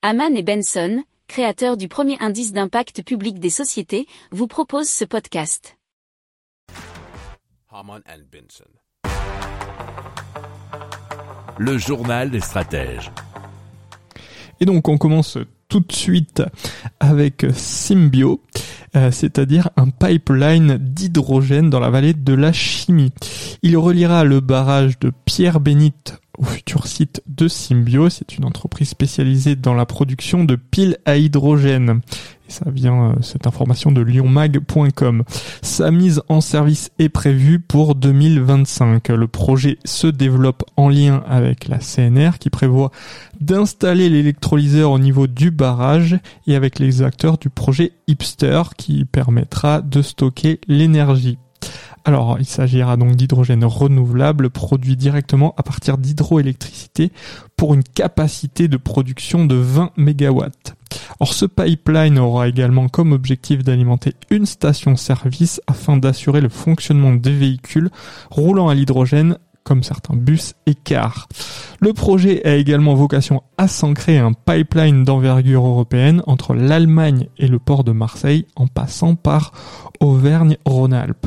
Haman et Benson, créateurs du premier indice d'impact public des sociétés, vous proposent ce podcast. Haman and Benson. Le journal des stratèges. Et donc on commence tout de suite avec Symbio, euh, c'est-à-dire un pipeline d'hydrogène dans la vallée de la chimie. Il reliera le barrage de Pierre-Bénite au futur site de Symbio. C'est une entreprise spécialisée dans la production de piles à hydrogène. Et ça vient, euh, cette information de lyonmag.com. Sa mise en service est prévue pour 2025. Le projet se développe en lien avec la CNR qui prévoit d'installer l'électrolyseur au niveau du barrage et avec les acteurs du projet Hipster qui permettra de stocker l'énergie. Alors, il s'agira donc d'hydrogène renouvelable produit directement à partir d'hydroélectricité pour une capacité de production de 20 MW. Or, ce pipeline aura également comme objectif d'alimenter une station-service afin d'assurer le fonctionnement des véhicules roulant à l'hydrogène comme certains bus et cars. Le projet a également vocation à s'ancrer un pipeline d'envergure européenne entre l'Allemagne et le port de Marseille en passant par Auvergne-Rhône-Alpes.